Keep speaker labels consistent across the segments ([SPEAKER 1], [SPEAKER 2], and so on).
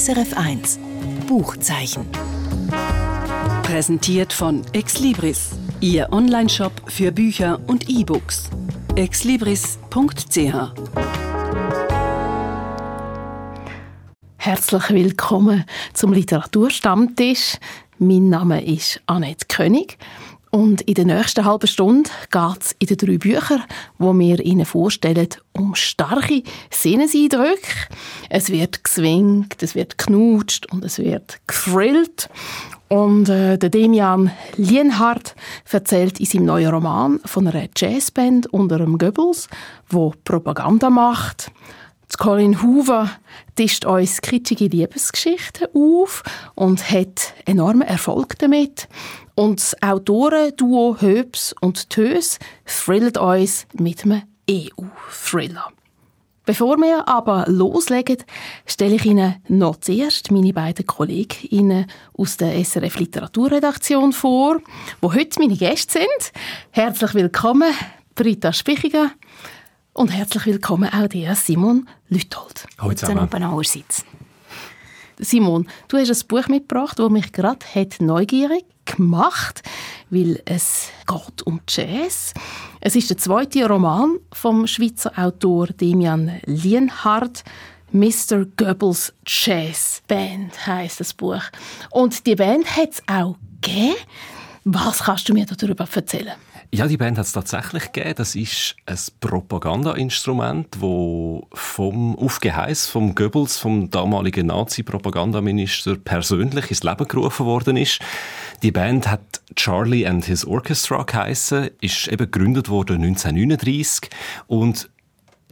[SPEAKER 1] SRF 1 Buchzeichen.
[SPEAKER 2] Präsentiert von Exlibris, Ihr Onlineshop für Bücher und E-Books. exlibris.ch
[SPEAKER 3] Herzlich willkommen zum Literaturstammtisch. Mein Name ist Annette König und in der nächsten halben Stunde geht es in den drei Büchern, wo wir Ihnen vorstellen, um starke Sinneseindrücke. Es wird geswingt, es wird knutscht und es wird gefrillt. Und äh, der Demian Lienhardt erzählt in seinem neuen Roman von einer Jazzband unter dem Goebbels, wo Propaganda macht. Colin Hoover tischt uns kitschige Liebesgeschichten auf und hat enormen Erfolg damit. Und das Autorenduo Höbs und Tös thrillt uns mit einem EU-Thriller. Bevor wir aber loslegen, stelle ich Ihnen noch zuerst meine beiden Kolleginnen aus der SRF Literaturredaktion vor, die heute meine Gäste sind. Herzlich willkommen, Britta Spichiger. Und herzlich willkommen auch dir, Simon Lüthold.
[SPEAKER 4] Hallo zusammen.
[SPEAKER 3] Simon, du hast ein Buch mitgebracht, das mich gerade neugierig gemacht, weil es geht um Jazz. Es ist der zweite Roman vom Schweizer Autor Demian Lienhardt. Mr. Goebbels Jazz Band heißt das Buch. Und die Band hat es auch gegeben. Was kannst du mir darüber erzählen?
[SPEAKER 4] Ja, die Band hat es tatsächlich gegeben. Das ist ein Propagandainstrument, wo vom Aufgeheiß vom Goebbels, vom damaligen Nazi-Propagandaminister, persönlich ins Leben gerufen worden ist. Die Band hat Charlie and His Orchestra geheissen, ist eben gegründet worden 1939 und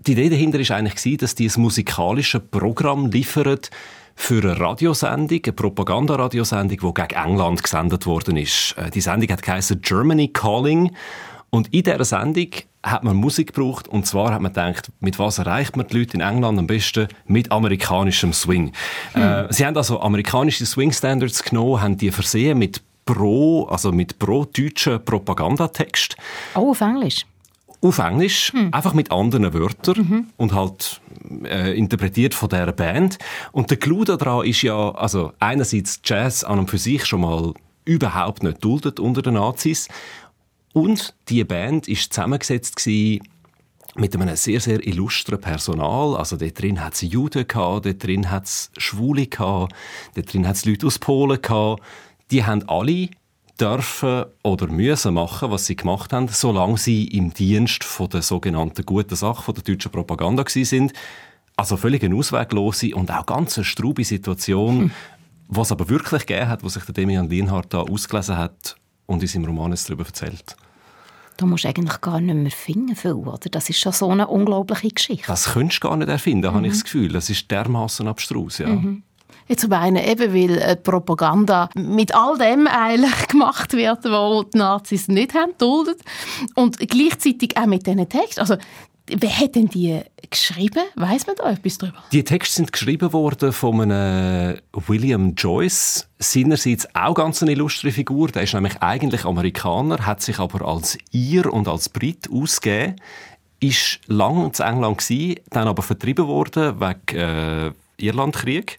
[SPEAKER 4] die Idee dahinter ist eigentlich dass die ein musikalisches Programm liefert für eine Radiosendung, eine Propagandaradiosendung, die gegen England gesendet worden ist. Äh, die Sendung hat geheißen Germany Calling und in dieser Sendung hat man Musik gebraucht und zwar hat man gedacht, mit was erreicht man die Leute in England am besten? Mit amerikanischem Swing. Hm. Äh, sie haben also amerikanische Swing Standards genommen, haben die versehen mit pro, also mit pro deutschen Propagandatext.
[SPEAKER 3] Oh, auf Englisch?
[SPEAKER 4] Auf Englisch, hm. einfach mit anderen Wörtern mhm. und halt äh, interpretiert von dieser Band. Und der Clou daran ist ja, also einerseits Jazz an und für sich schon mal überhaupt nicht duldet unter den Nazis. Und die Band ist zusammengesetzt gewesen mit einem sehr, sehr illustren Personal. Also dort drin hat es Juden gehabt, dort drin hat es Schwule gehabt, dort drin hat es Leute aus Polen gehabt. Die haben alle dürfen oder müssen machen, was sie gemacht haben, solange sie im Dienst von der sogenannten guten Sache, von der deutschen Propaganda sind. Also völlig eine ausweglose und auch ganz eine strube Situation, hm. was aber wirklich gegeben hat, was sich der Demian Lienhardt da ausgelesen hat und in seinem Roman darüber erzählt.
[SPEAKER 3] Du musst eigentlich gar nicht mehr finden, viel, oder? Das ist schon so eine unglaubliche Geschichte.
[SPEAKER 4] Das könntest du gar nicht erfinden, mhm. habe ich das Gefühl. Das ist dermaßen abstrus, ja. Mhm.
[SPEAKER 3] Ja, zum einen eben, weil äh, Propaganda mit all dem eigentlich gemacht wird, was die Nazis nicht haben duldet. Und gleichzeitig auch mit diesen Texten. Also, Wer hat denn die geschrieben? Weiß man da etwas darüber?
[SPEAKER 4] Die Texte sind geschrieben worden von einem William Joyce. Seinerseits auch ganz eine illustre Figur. Der ist nämlich eigentlich Amerikaner, hat sich aber als Ir und als Brit ausgegeben. Ist lang in England gewesen, dann aber vertrieben worden wegen äh, Irlandkrieg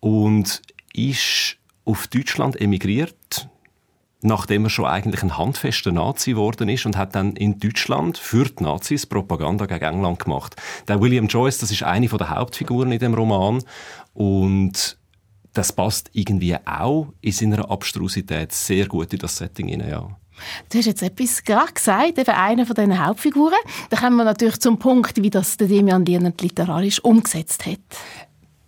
[SPEAKER 4] und ist auf Deutschland emigriert, nachdem er schon eigentlich ein handfester Nazi geworden ist und hat dann in Deutschland für die Nazis Propaganda gegen England gemacht. Der William Joyce, das ist eine der Hauptfiguren in dem Roman und das passt irgendwie auch in seiner Abstrusität sehr gut in das Setting hinein, ja.
[SPEAKER 3] Du hast jetzt etwas gerade gesagt, eben einer von diesen Hauptfiguren. Da kommen wir natürlich zum Punkt, wie das der Demian Lienert literarisch umgesetzt hat.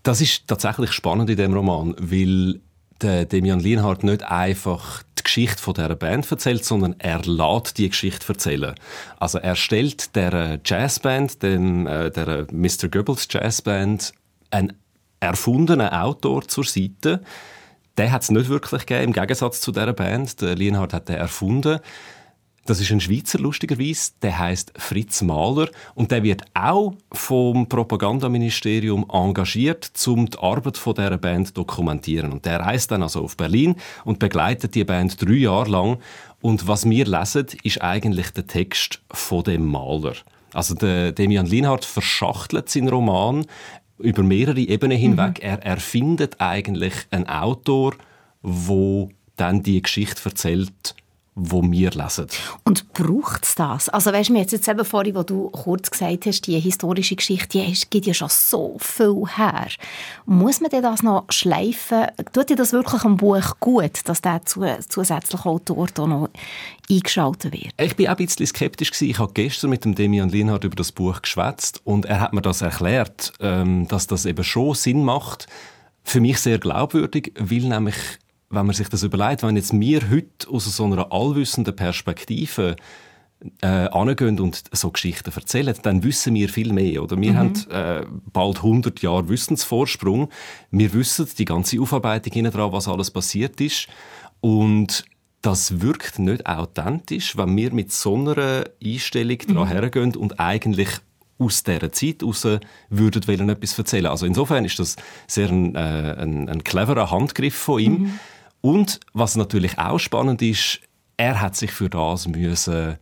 [SPEAKER 4] Das ist tatsächlich spannend in dem Roman, weil der Demian Lienhardt nicht einfach die Geschichte von dieser Band erzählt, sondern er lässt die Geschichte erzählen. Also er stellt der Jazzband, dem, äh, der Mr. Goebbels Jazzband, einen erfundenen Autor zur Seite. Der hat es nicht wirklich gegeben, im Gegensatz zu dieser Band. Der Lienhardt hat den erfunden. Das ist ein Schweizer, lustigerweise. Der heißt Fritz Mahler. Und der wird auch vom Propagandaministerium engagiert, um die Arbeit von dieser Band zu dokumentieren. Und der reist dann also auf Berlin und begleitet die Band drei Jahre lang. Und was wir lesen, ist eigentlich der Text von dem Maler. Also der Demian Linhardt verschachtelt seinen Roman über mehrere Ebenen hinweg. Mhm. Er erfindet eigentlich einen Autor, wo dann die Geschichte erzählt, wo wir lesen.
[SPEAKER 5] Und braucht es das? Also weißt du, jetzt, jetzt eben vorhin, wo du kurz gesagt hast, die historische Geschichte, die gibt ja schon so viel her. Muss man denn das noch schleifen? Tut dir das wirklich am Buch gut, dass der zusätzliche Autor da noch eingeschaltet wird?
[SPEAKER 4] Ich bin auch ein bisschen skeptisch gewesen. Ich habe gestern mit dem Demian Linhardt über das Buch geschwätzt und er hat mir das erklärt, ähm, dass das eben schon Sinn macht. Für mich sehr glaubwürdig, weil nämlich wenn man sich das überlegt, wenn jetzt wir heute aus so einer allwissenden Perspektive äh, angehen und so Geschichten erzählen, dann wissen wir viel mehr. Oder? Wir mhm. haben äh, bald 100 Jahre Wissensvorsprung. Wir wissen die ganze Aufarbeitung hinten dran, was alles passiert ist. Und das wirkt nicht authentisch, wenn wir mit so einer Einstellung mhm. daran hergehen und eigentlich aus dieser Zeit heraus würden wollen etwas erzählen. Also insofern ist das sehr ein, äh, ein, ein cleverer Handgriff von ihm. Mhm. Und was natürlich auch spannend ist, er hat sich für das müssen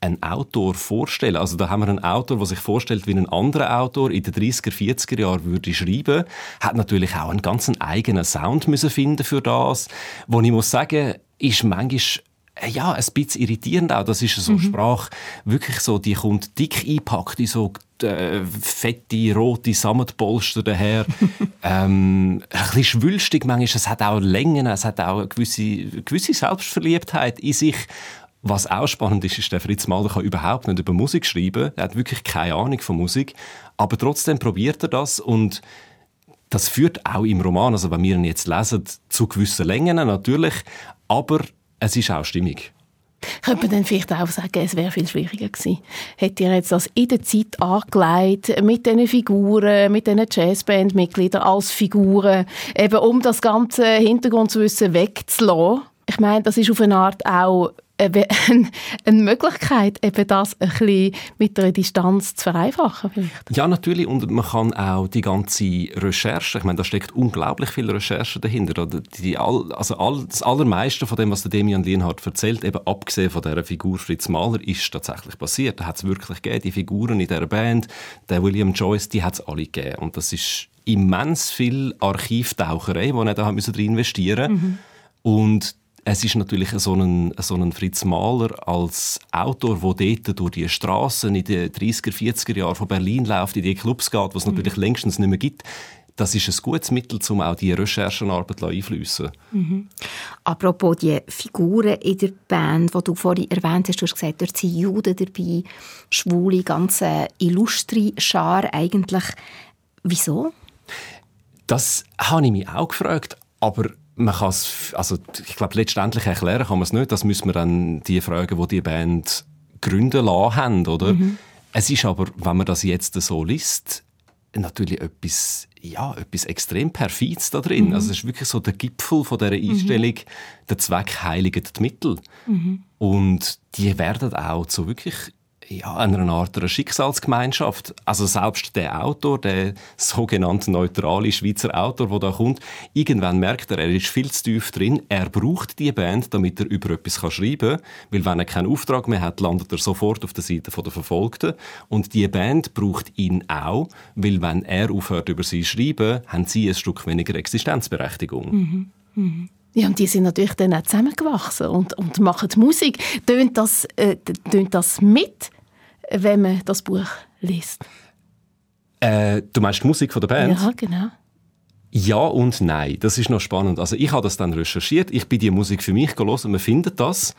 [SPEAKER 4] einen Autor vorstellen. Also da haben wir einen Autor, der sich vorstellt, wie ein anderer Autor in den 30er, 40er Jahren würde schreiben, hat natürlich auch einen ganz eigenen Sound müssen finden für das, wo ich muss sagen, ist manchmal ja, ein bisschen irritierend auch. Das ist so mhm. Sprache, wirklich so, die kommt dick eingepackt in so äh, fette, rote Sammetpolster daher. ähm, ein bisschen schwülstig manchmal. Es hat auch Längen, es hat auch eine gewisse, gewisse Selbstverliebtheit in sich. Was auch spannend ist, ist, der Fritz Mahler kann überhaupt nicht über Musik schreiben. Er hat wirklich keine Ahnung von Musik. Aber trotzdem probiert er das und das führt auch im Roman, also wenn wir ihn jetzt lesen, zu gewissen Längen natürlich, aber es ist auch stimmig.
[SPEAKER 3] Könnte man dann vielleicht auch sagen, es wäre viel schwieriger gewesen. Hätte ihr jetzt das in der Zeit angelegt, mit diesen Figuren, mit diesen Jazzband-Mitgliedern als Figuren, eben um das ganze Hintergrundwissen wegzulassen? Ich meine, das ist auf eine Art auch eine Möglichkeit, eben das ein bisschen mit einer Distanz zu vereinfachen vielleicht?
[SPEAKER 4] Ja, natürlich. Und man kann auch die ganze Recherche, ich meine, da steckt unglaublich viel Recherche dahinter. Die, also all, das Allermeiste von dem, was der Demian Lienhardt erzählt, eben abgesehen von dieser Figur Fritz Mahler, ist tatsächlich passiert. Da hat es wirklich gegeben. Die Figuren in dieser Band, der William Joyce, die hat es alle gegeben. Und das ist immens viel Archivtaucherei, die er da investieren musste. Mhm. Und es ist natürlich so ein, so ein Fritz Mahler als Autor, der dort durch die Straßen in den 30er, 40er Jahren von Berlin läuft, in die Clubs geht, was es mhm. natürlich längstens nicht mehr gibt. Das ist ein gutes Mittel, um auch die Recherchenarbeit einflüssen
[SPEAKER 5] mhm. Apropos die Figuren in der Band, die du vorhin erwähnt hast, du hast gesagt, dort sind Juden dabei, Schwule, ganz illustre Schar eigentlich. Wieso?
[SPEAKER 4] Das habe ich mich auch gefragt, aber man kann es, also ich glaube, letztendlich erklären kann man es nicht. Das müssen wir dann die Fragen, die die Band gründen lassen haben, oder? Mhm. Es ist aber, wenn man das jetzt so liest, natürlich etwas, ja, etwas extrem perfides da drin. Mhm. Also es ist wirklich so der Gipfel von dieser. Einstellung, mhm. der Zweck heiligt die Mittel. Mhm. Und die werden auch zu wirklich ja, einer Art einer Schicksalsgemeinschaft. Also selbst der Autor, der sogenannte neutrale Schweizer Autor, der da kommt, irgendwann merkt er, er ist viel zu tief drin. Er braucht die Band, damit er über etwas schreiben kann. Weil wenn er keinen Auftrag mehr hat, landet er sofort auf der Seite der Verfolgten. Und die Band braucht ihn auch, weil wenn er aufhört, über sie zu schreiben, haben sie ein Stück weniger Existenzberechtigung. Mhm. Mhm.
[SPEAKER 3] Ja, und die sind natürlich dann auch zusammengewachsen und, und machen Musik. Tönt das, äh, tönt das mit wenn man das Buch liest.
[SPEAKER 4] Äh, du meinst die Musik von der Band?
[SPEAKER 3] Ja, genau.
[SPEAKER 4] Ja und nein. Das ist noch spannend. Also ich habe das dann recherchiert. Ich bin die Musik für mich gelesen. Man findet das.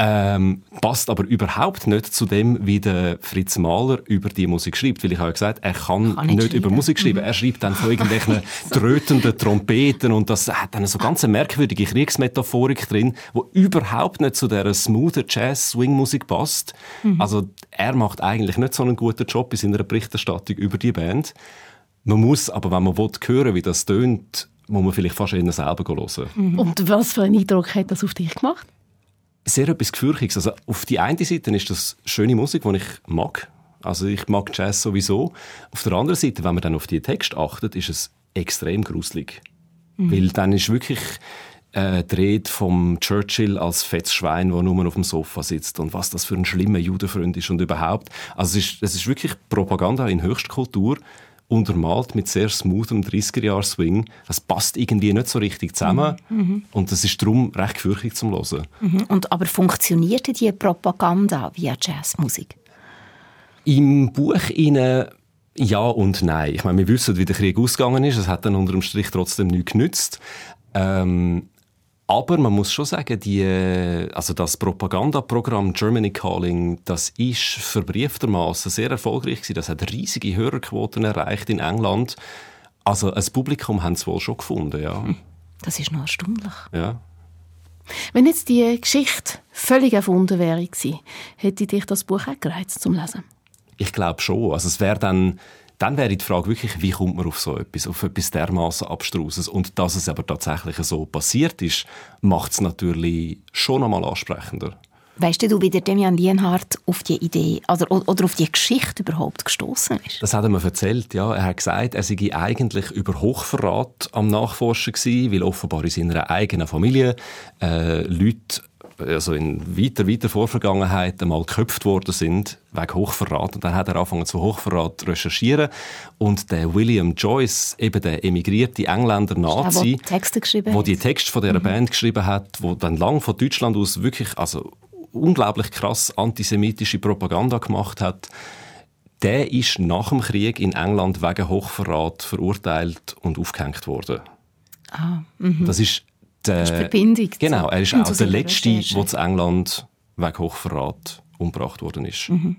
[SPEAKER 4] Ähm, passt aber überhaupt nicht zu dem, wie der Fritz Mahler über die Musik schreibt. Weil ich habe ja gesagt, er kann, kann nicht, nicht über Musik schreiben. Mhm. Er schreibt dann von irgendwelchen trötenden Trompeten und das hat dann so ganz merkwürdige Kriegsmetaphorik drin, wo überhaupt nicht zu dieser smoother Jazz-Swing-Musik passt. Mhm. Also er macht eigentlich nicht so einen guten Job in seiner Berichterstattung über die Band. Man muss, aber wenn man will, hören, wie das tönt, muss man vielleicht fast eher selber hören.
[SPEAKER 3] Mhm. Und was für einen Eindruck hat das auf dich gemacht?
[SPEAKER 4] sehr etwas Gefürchtiges. Also auf die eine Seite ist das schöne Musik, die ich mag. Also ich mag Jazz sowieso. Auf der anderen Seite, wenn man dann auf die Text achtet, ist es extrem gruselig. Mhm. Weil dann ist wirklich äh, dreht vom Churchill als fettes Schwein, der nur auf dem Sofa sitzt und was das für ein schlimmer Judenfreund ist und überhaupt. Also es ist, es ist wirklich Propaganda in Höchstkultur untermalt mit sehr smoothem 30er-Jahr-Swing. Das passt irgendwie nicht so richtig zusammen. Mhm. Und das ist darum recht gefürchtig zum Hören.
[SPEAKER 5] Mhm. Und, aber funktionierte die Propaganda via Jazzmusik?
[SPEAKER 4] Im Buch Ihnen ja und nein. Ich meine, wir wissen, wie der Krieg ausgegangen ist. Es hat dann unter dem Strich trotzdem nichts genützt. Ähm, aber man muss schon sagen, die, also das Propagandaprogramm Germany Calling, das ist verbrieftermaßen sehr erfolgreich gewesen. Das hat riesige Hörerquoten erreicht in England. Also ein Publikum haben es wohl schon gefunden, ja. Hm.
[SPEAKER 5] Das ist noch erstaunlich.
[SPEAKER 4] Ja.
[SPEAKER 3] Wenn jetzt die Geschichte völlig erfunden wäre, hätte dich das Buch auch gereizt zum Lesen?
[SPEAKER 4] Ich glaube schon. Also es wäre dann dann wäre die Frage wirklich, wie kommt man auf so etwas, auf etwas dermaßen Abstruses? Und dass es aber tatsächlich so passiert ist, macht es natürlich schon einmal ansprechender.
[SPEAKER 5] Weißt du, wie der Demian Lienhardt auf die Idee oder, oder auf die Geschichte überhaupt gestoßen ist?
[SPEAKER 4] Das hat er mir erzählt, ja. Er hat gesagt, er sei eigentlich über Hochverrat am Nachforschen gewesen, weil offenbar in seiner eigenen Familie äh, Leute also in weiter, weiter Vorvergangenheit einmal geköpft worden sind, wegen Hochverrat. Und dann hat er angefangen zu Hochverrat zu recherchieren. Und der William Joyce, eben der emigrierte Engländer Nazi,
[SPEAKER 5] der, Texte geschrieben
[SPEAKER 4] wo die Texte von dieser mhm. Band geschrieben hat, wo dann lang von Deutschland aus wirklich, also unglaublich krass antisemitische Propaganda gemacht hat, der ist nach dem Krieg in England wegen Hochverrat verurteilt und aufgehängt worden.
[SPEAKER 5] Ah, mhm.
[SPEAKER 4] das ist
[SPEAKER 5] der, das ist Verbindung.
[SPEAKER 4] Genau, er ist auch der Letzte, der zu England wegen Hochverrat umgebracht worden ist. Mhm.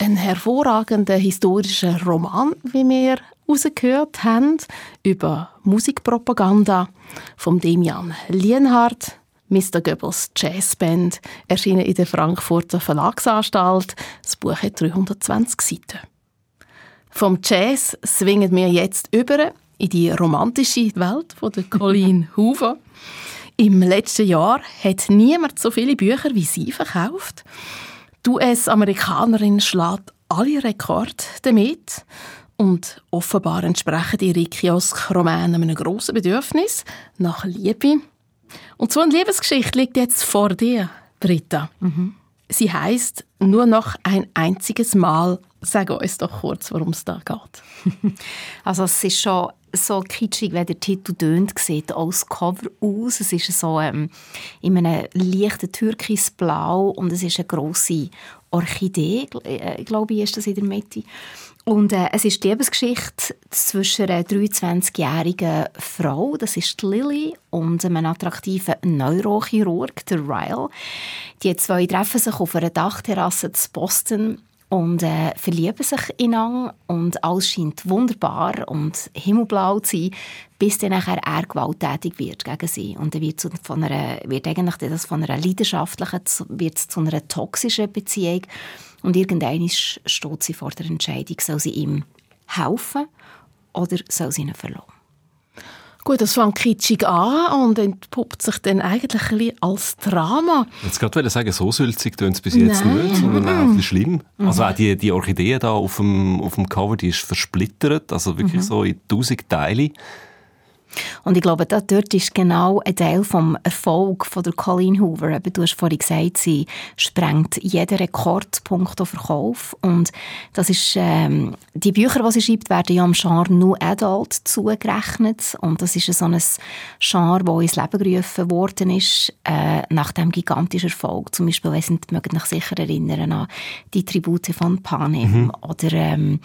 [SPEAKER 3] Ein hervorragender historischer Roman, wie wir herausgehört haben, über Musikpropaganda von Demian Lienhardt. Mr. Goebbels Jazzband, erschienen in der Frankfurter Verlagsanstalt. Das Buch hat 320 Seiten. Vom Jazz swingen wir jetzt über in die romantische Welt von der Colleen Hoover. Im letzten Jahr hat niemand so viele Bücher wie sie verkauft. Die US-Amerikanerin schlägt alle Rekorde damit. Und offenbar entsprechen ihre Kiosk-Romane einem grossen Bedürfnis nach Liebe. Und so eine Liebesgeschichte liegt jetzt vor dir, Britta. Mhm. Sie heißt nur noch ein einziges Mal. Sag uns doch kurz, worum es da geht.
[SPEAKER 5] Also es ist schon so kitschig, wie der Titel tönt, sieht als Cover aus. Es ist so ähm, in einem leichten Türkisblau und es ist eine grosse Orchidee, äh, glaube ich, ist das in der Mitte. Und äh, es ist die Lebensgeschichte zwischen einer 23-jährigen Frau, das ist Lily, und einem attraktiven Neurochirurg, der Ryle. Die zwei treffen sich auf einer Dachterrasse in Boston und äh, verlieben sich ineinander und alles scheint wunderbar und himmelblau zu sein, bis dann nachher er gewalttätig wird gegen sie und dann wird, von einer, wird eigentlich das von einer leidenschaftlichen wird zu einer toxischen Beziehung und irgendwann steht sie vor der Entscheidung, soll sie ihm helfen oder soll sie ihn verlassen.
[SPEAKER 3] Gut, das fängt kitschig an und entpuppt sich dann eigentlich ein als Drama.
[SPEAKER 4] Jetzt gerade sagen, so sülzig tun es bis jetzt Nein. nicht, sondern auch ein bisschen schlimm. Mhm. Also auch die, die Orchidee da auf dem, auf dem Cover, die ist versplittert, also wirklich mhm. so in tausend Teile.
[SPEAKER 5] Und ich glaube, dort ist genau ein Teil vom Erfolg von der Colleen Hoover. Eben, du hast vorhin gesagt, sie sprengt jeden Rekordpunkt auf Verkauf. Und das ist, ähm, die Bücher, die sie schreibt, werden ja am Genre New Adult zugerechnet. Und das ist so ein Genre, das ins Leben gerufen worden ist, äh, nach dem gigantischen Erfolg. Zum Beispiel, wenn Sie mögen sich sicher erinnern an die Tribute von Panem mhm. oder, ähm,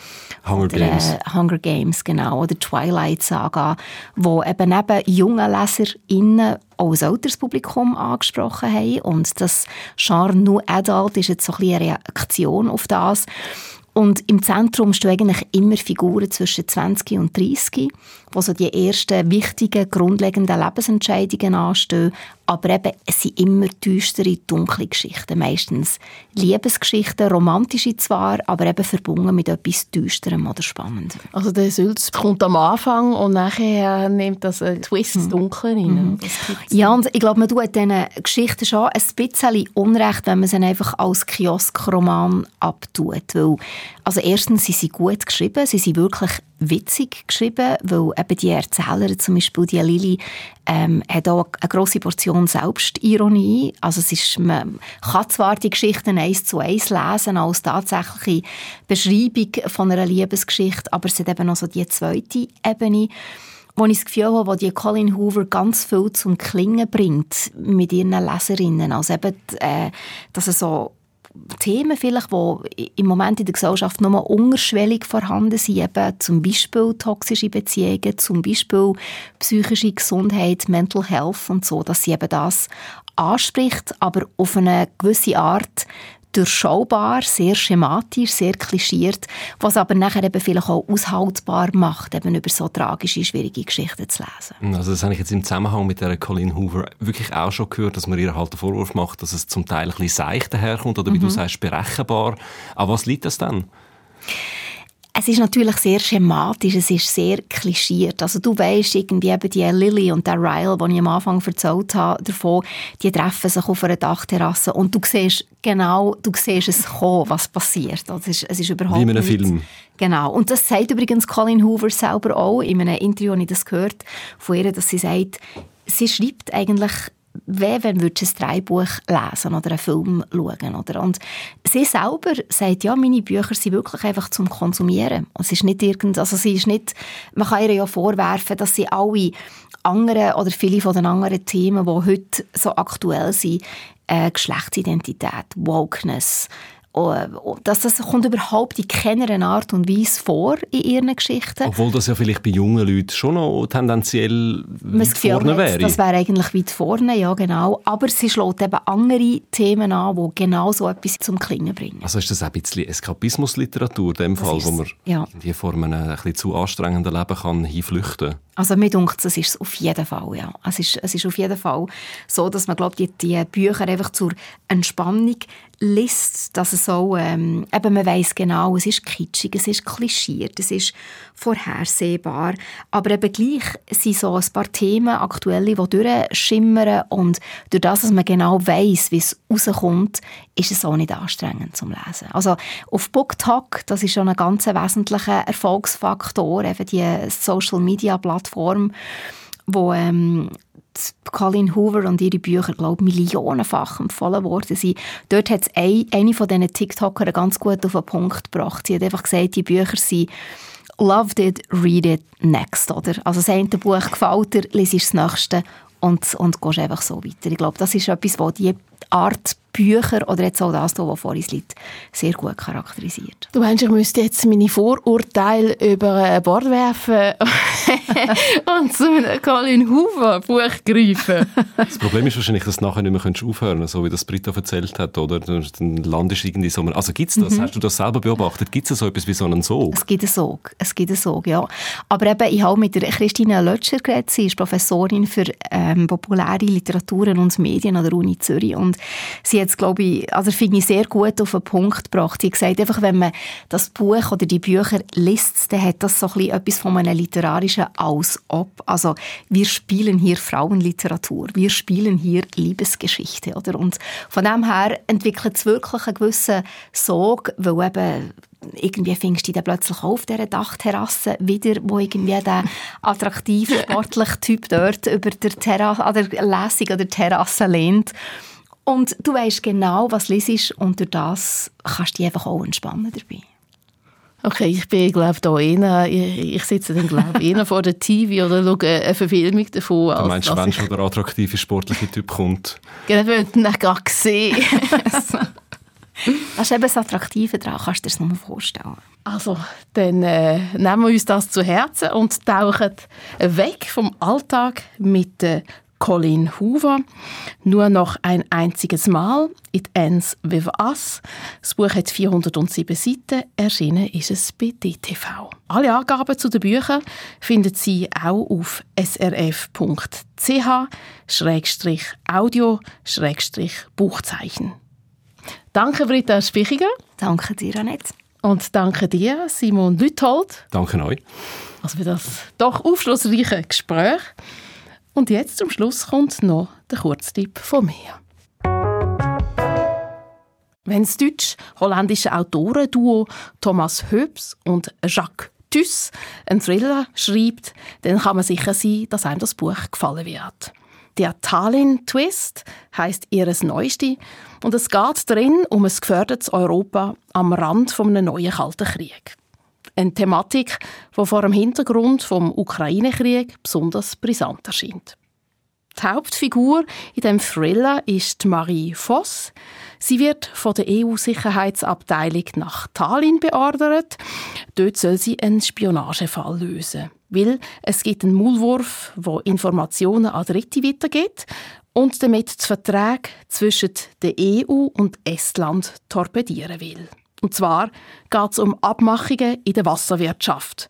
[SPEAKER 4] Hunger,
[SPEAKER 5] oder
[SPEAKER 4] Games.
[SPEAKER 5] Äh, Hunger Games, genau, oder Twilight Saga, wo eben neben jungen LeserInnen auch ein älteres Publikum angesprochen haben. Und das Genre New Adult ist jetzt so ein bisschen eine Reaktion auf das. Und im Zentrum stehen eigentlich immer Figuren zwischen 20 und 30, wo so die ersten wichtigen, grundlegenden Lebensentscheidungen anstehen. Aber eben, es sind immer düstere, dunkle Geschichten. Meistens Liebesgeschichten, romantische zwar, aber eben verbunden mit etwas Düsterem oder Spannendem.
[SPEAKER 3] Also der Sülz kommt am Anfang und nachher nimmt das einen Twist ins Dunkle rein. Mhm.
[SPEAKER 5] Ja, und ich glaube, man tut diesen Geschichten schon ein bisschen Unrecht, wenn man sie einfach als Kioskroman abtut. Weil Also erstens sind sie gut geschrieben, sie sind wirklich witzig geschrieben, weil eben die Erzählerin, zum Beispiel die Lili, ähm, hat auch eine grosse Portion Selbstironie. Also es ist, man kann zwar die Geschichten eins zu eins lesen als tatsächliche Beschreibung von einer Liebesgeschichte, aber es hat eben noch so die zweite Ebene, wo ich das Gefühl habe, wo die Colin Hoover ganz viel zum Klingen bringt mit ihren Leserinnen. Also eben, äh, dass er so Themen vielleicht, die im Moment in der Gesellschaft nur unterschwellig vorhanden sind, eben zum Beispiel toxische Beziehungen, zum Beispiel psychische Gesundheit, Mental Health und so, dass sie eben das anspricht, aber auf eine gewisse Art durchschaubar, sehr schematisch, sehr klischiert, was aber nachher eben vielleicht auch aushaltbar macht, eben über so tragische, schwierige Geschichten zu lesen.
[SPEAKER 4] Also das habe ich jetzt im Zusammenhang mit der Colleen Hoover wirklich auch schon gehört, dass man ihr halt den Vorwurf macht, dass es zum Teil ein bisschen seichter herkommt oder wie mhm. du sagst, berechenbar. Aber was liegt das dann?
[SPEAKER 5] Es ist natürlich sehr schematisch, es ist sehr klischiert. Also du weißt irgendwie eben die Lily und der Ryle, die ich am Anfang erzählt habe, davon, die treffen sich auf einer Dachterrasse und du siehst genau, du siehst es kommen, was passiert. Also es, ist, es ist überhaupt
[SPEAKER 4] Wie in einem Film.
[SPEAKER 5] Genau. Und das sagt übrigens Colin Hoover selber auch. In einem Interview habe ich das gehört von ihr, dass sie sagt, sie schreibt eigentlich wie wenn du ein Drehbuch lesen oder einen Film schauen oder? Und sie selber sagt, ja, meine Bücher sind wirklich einfach zum Konsumieren. Es ist nicht irgend, also sie ist nicht, man kann ihr ja vorwerfen, dass sie alle anderen oder viele von den anderen Themen, die heute so aktuell sind, äh, Geschlechtsidentität, Wokeness, dass das kommt überhaupt in keiner Art und Weise vor in ihren Geschichten.
[SPEAKER 4] Obwohl das ja vielleicht bei jungen Leuten schon noch tendenziell weit vorne wäre.
[SPEAKER 5] Das wäre eigentlich weit vorne, ja genau. Aber sie schlägt eben andere Themen an, die genau so etwas zum Klingen bringen.
[SPEAKER 4] Also ist das ein bisschen Eskapismusliteratur in dem Fall, wo man ja. die vor einem ein bisschen zu anstrengenden Leben kann hinflüchten kann?
[SPEAKER 5] Also mir denkt es ist auf jeden Fall, ja. Es ist, es ist auf jeden Fall so, dass man glaubt, die, die Bücher einfach zur Entspannung liest, dass es so, ähm, eben man weiß genau, es ist kitschig, es ist klischiert, es ist vorhersehbar, aber eben gleich sind so ein paar Themen aktuelle, die durchschimmern und durch das, dass man genau weiß, wie es rauskommt, ist es auch nicht anstrengend zum Lesen. Also auf BookTok, das ist schon ein ganz wesentlicher Erfolgsfaktor, eben die Social-Media-Plattform, wo ähm, Colin Hoover und ihre Bücher, glaube ich, millionenfach empfohlen worden sind. Dort hat es ein, eine von diesen TikToker ganz gut auf den Punkt gebracht. Sie hat einfach gesagt, die Bücher sind «Loved it, read it, next». Oder? Also das eine Buch gefällt dir, liest das nächste und, und gehst einfach so weiter. Ich glaube, das ist etwas, was die Art Bücher oder jetzt auch das, was vor uns liegt, sehr gut charakterisiert.
[SPEAKER 3] Du meinst, ich müsste jetzt meine Vorurteile über Bord werfen und zu einem Colin Hoover Buch greifen?
[SPEAKER 4] das Problem ist wahrscheinlich, dass du nachher nicht mehr aufhören kannst, so wie das Britta erzählt hat, oder? Dann landest du irgendwie so... Also gibt es das? Mhm. Hast du das selber beobachtet? Gibt es so etwas wie so einen Sog?
[SPEAKER 5] Es gibt einen Sog. Es gibt einen Sog, ja. Aber eben, ich habe mit der Christine Lötscher geredet. Sie ist Professorin für ähm, populäre Literaturen und Medien an der Uni Zürich und sie jetzt, glaube ich, also finde ich sehr gut auf den Punkt gebracht. Sie gesagt, einfach, wenn man das Buch oder die Bücher liest, dann hat das so ein bisschen etwas von einem literarischen Aus-Ob. Also, wir spielen hier Frauenliteratur. Wir spielen hier Liebesgeschichte, oder? Und von dem her entwickelt es wirklich einen gewissen Sog, weil eben irgendwie findest du dann plötzlich auf dieser Dachterrasse wieder, wo irgendwie der attraktive, sportliche Typ dort über der Terrasse, an der Lesung oder Terrasse lehnt. Und du weißt genau, was lesest und durch das kannst du dich einfach auch entspannen dabei.
[SPEAKER 3] Okay, ich bin, glaube da eher, ich, ich sitze dann, glaube eher vor der TV oder schaue eine Verfilmung davon.
[SPEAKER 4] Du meinst, wenn schon der attraktive sportliche Typ kommt?
[SPEAKER 3] Genau, wir haben ihn gerade gesehen.
[SPEAKER 5] das ist eben das Attraktive daran, kannst du dir das nur vorstellen.
[SPEAKER 3] Also, dann äh, nehmen wir uns das zu Herzen und tauchen weg vom Alltag mit der Colin Hoover. Nur noch ein einziges Mal. It Ends With Us. Das Buch hat 407 Seiten. Erschienen ist es bei DTV. Alle Angaben zu den Büchern finden Sie auch auf srf.ch-audio-buchzeichen. Danke, Britta Spichiger.
[SPEAKER 5] Danke dir, Annette.
[SPEAKER 3] Und danke dir, Simon Lüthold.
[SPEAKER 4] Danke euch.
[SPEAKER 3] Also für das doch aufschlussreiche Gespräch. Und jetzt zum Schluss kommt noch der Kurztipp von mir. Wenn das deutsch-holländische Autorenduo Thomas Höps und Jacques Tüss einen Thriller schreibt, dann kann man sicher sein, dass einem das Buch gefallen wird. Der Tallinn Twist heißt ihres Neueste und es geht darin um ein gefährdetes Europa am Rand von einem neuen Kalten Krieg. Eine Thematik, die vor dem Hintergrund vom Ukraine-Krieg besonders brisant erscheint. Die Hauptfigur in dem Thriller ist Marie Voss. Sie wird von der EU-Sicherheitsabteilung nach Tallinn beordert. Dort soll sie einen Spionagefall lösen. Weil es gibt einen Maulwurf, wo Informationen an Dritte weitergeht und damit die Verträge zwischen der EU und Estland torpedieren will. Und zwar geht es um Abmachungen in der Wasserwirtschaft,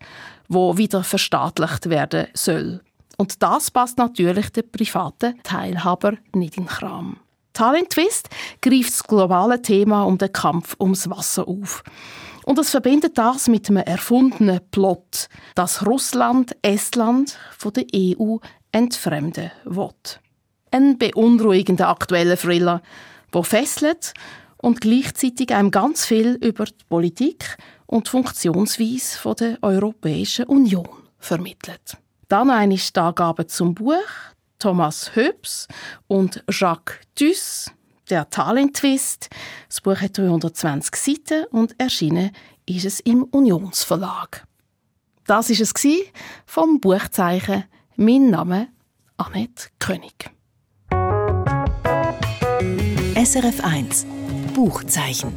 [SPEAKER 3] wo wieder verstaatlicht werden soll. Und das passt natürlich den privaten Teilhaber nicht in den Kram. Talent Twist greift das globale Thema um den Kampf ums Wasser auf. Und es verbindet das mit einem erfundenen Plot, dass Russland Estland von der EU entfremden will. Ein beunruhigender aktueller Thriller, der fesselt und gleichzeitig einem ganz viel über die Politik und die Funktionsweise der Europäischen Union vermittelt. Dann eine Angabe zum Buch. Thomas Höps und Jacques Duss, der Talentwist. Das Buch hat 320 Seiten und erschienen ist es im Unionsverlag. Das ist es vom Buchzeichen Mein Name Annette König.
[SPEAKER 1] SRF 1 Buchzeichen.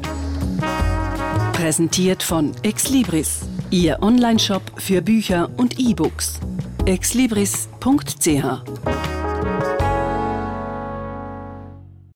[SPEAKER 2] Präsentiert von Exlibris, Ihr Onlineshop für Bücher und E-Books exlibris.ch